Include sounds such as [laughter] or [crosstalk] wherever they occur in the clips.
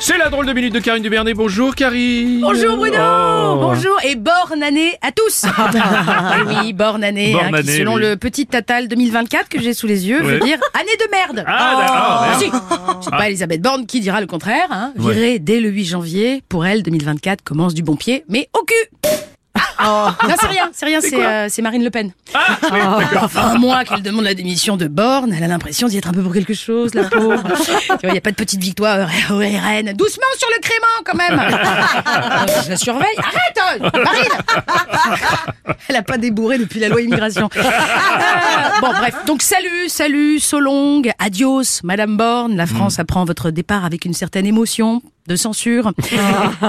C'est la drôle de minute de Karine Dubernet. Bonjour Karine. Bonjour Bruno Oh. Bonjour et bonne année à tous [laughs] Eh Oui, bonne année, Born hein, qui, année, selon oui. le petit Tatal 2024 que j'ai sous les yeux, veut Ouais. dire année de merde Ah, d'accord, Ah, si. C'est pas Elisabeth Borne qui dira le contraire. Hein. Ouais. Virée dès le 8 janvier, pour elle, 2024 commence du bon pied, mais au cul Non, c'est rien, c'est rien, c'est euh, c'est Marine Le Pen. Ah, oui, d'accord. Enfin, moi, qu'elle demande la démission de Borne, elle a l'impression d'y être un peu pour quelque chose, la pauvre. [laughs] tu vois, il n'y a pas de petite victoire au RN. Doucement sur le crément, quand même. Euh, [laughs] Je la surveille. Arrête, euh, Marine Elle a pas débourré depuis la loi immigration. Euh, bon, bref. Donc, salut, salut, so long, adios, Madame Borne. La France apprend votre départ avec une certaine émotion de censure.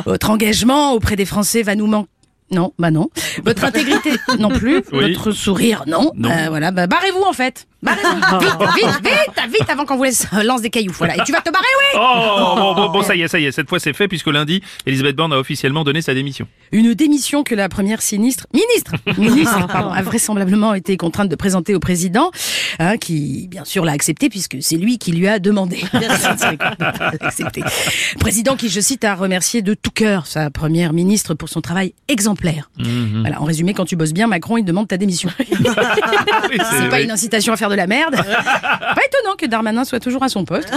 Votre engagement auprès des Français va nous manquer. Non, bah non. Votre [laughs] intégrité non plus. Oui. Votre sourire non. Non. Euh, voilà, bah barrez-vous en fait. Barrez-vous. [laughs] Vite, vite, vite, vite avant qu'on vous laisse euh, lance des cailloux. Voilà. Et tu vas te barrer, oui. Oh, bon, bon, bon, ça y est, ça y est. Cette fois, c'est fait puisque lundi, Elisabeth Borne a officiellement donné sa démission. Une démission que la première sinistre, ministre, [laughs] ministre, pardon, a vraisemblablement été contrainte de présenter au président, hein, qui bien sûr l'a accepté puisque c'est lui qui lui a demandé. De [laughs] pas l'accepter. Président qui, je cite, a remercié de tout cœur sa première ministre pour son travail exemplaire. Voilà, en résumé, quand tu bosses bien, Macron il demande ta démission. Oui, C'est pas oui. une incitation à faire de la merde. [laughs] pas étonnant que Darmanin soit toujours à son poste.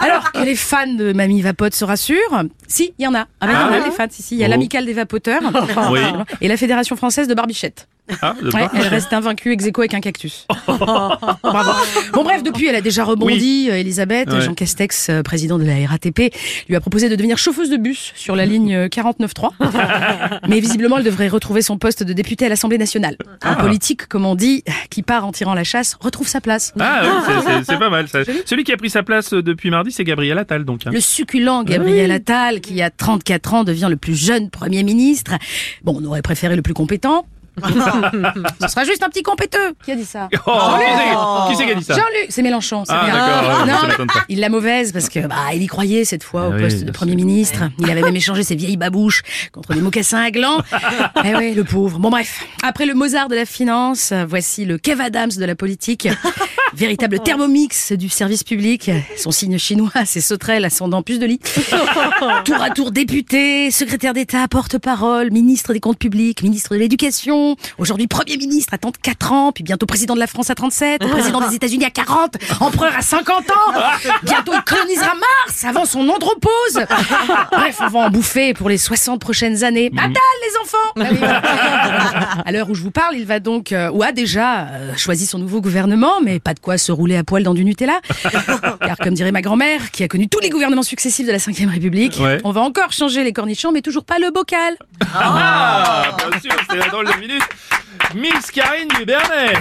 Alors que les fans de Mamie Vapote se rassurent, si, il y en a. Ah, ben, il y en a Ah des fans, si, si. Il y a Oh. l'amicale des vapoteurs [laughs] Oui. et la Fédération française de barbichette. Ah, Ouais, elle reste invaincue ex aequo avec un cactus. [laughs] Bravo. Bon bref, depuis elle a déjà rebondi, euh, Elisabeth. Ouais. Jean Castex, euh, président de la RATP, lui a proposé de devenir chauffeuse de bus sur la ligne euh, 49.3. [laughs] Mais visiblement, elle devrait retrouver son poste de députée à l'Assemblée nationale. Un politique, comme on dit, qui part en tirant la chasse, retrouve sa place. Ah, oui, [laughs] c'est- pas mal. Ça. Celui qui a pris sa place euh, depuis mardi, c'est Gabriel Attal, donc. hein. Le succulent Gabriel Attal, qui a 34 ans, devient le plus jeune Premier ministre. Bon, on aurait préféré le plus compétent. Ce sera juste un petit compéteux. Qui a dit ça Oh, qui c'est- qui c'est qui a dit ça Jean-Luc, c'est Mélenchon, c'est Ah, bien. d'accord, ouais, non, ça m'étonne pas. il l'a mauvaise parce que bah il y croyait cette fois Ah au oui, poste bien de Premier ministre. Il avait même échangé ses vieilles babouches contre des mocassins à gland. eh oui, le pauvre. Bon bref, après le Mozart de la finance, voici le Kev Adams de la politique. Véritable thermomix du service public. Son signe chinois, c'est sauterelle ascendant puce de lit. [laughs] Tour à tour député, secrétaire d'État, porte-parole, ministre des comptes publics, ministre de l'éducation, aujourd'hui Premier ministre à 34 ans, puis bientôt président de la France à 37, président des États-Unis à 40, empereur à 50 ans, [laughs] bientôt il colonisera Mars avant son andropause. [laughs] Bref, on va en bouffer pour les 60 prochaines années. Attal les enfants Ah. À l'heure où je vous parle, il va donc, euh, ou a déjà euh, choisi son nouveau gouvernement, mais pas de quoi se rouler à poil dans du Nutella. [laughs] Car comme dirait ma grand-mère, qui a connu tous les gouvernements successifs de la Ve République, Ouais. on va encore changer les cornichons, mais toujours pas le bocal. Ah, bien sûr, c'est la drôle de minute. Miss Karine Dubernet.